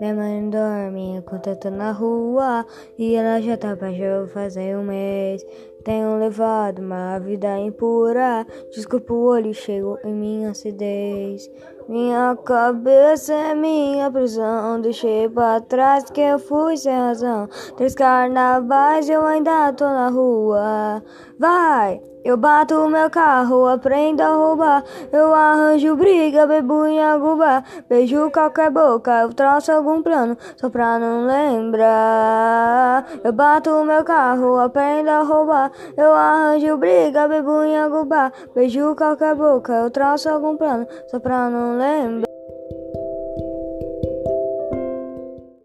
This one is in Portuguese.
Minha mãe dorme enquanto eu tô na rua e ela já tá pra fazendo fazer um mês. Tenho levado uma vida impura Desculpa o olho cheio em minha acidez Minha cabeça é minha prisão Deixei pra trás que eu fui sem razão Três carnavais eu ainda tô na rua Vai! Eu bato meu carro, aprendo a roubar. Eu arranjo briga, bebo em agubá. Beijo qualquer boca, eu traço algum plano, só pra não lembrar. Eu bato meu carro, aprendo a roubar. Eu arranjo briga, bebo em agubá. Beijo qualquer boca, eu traço algum plano, só pra não lembrar.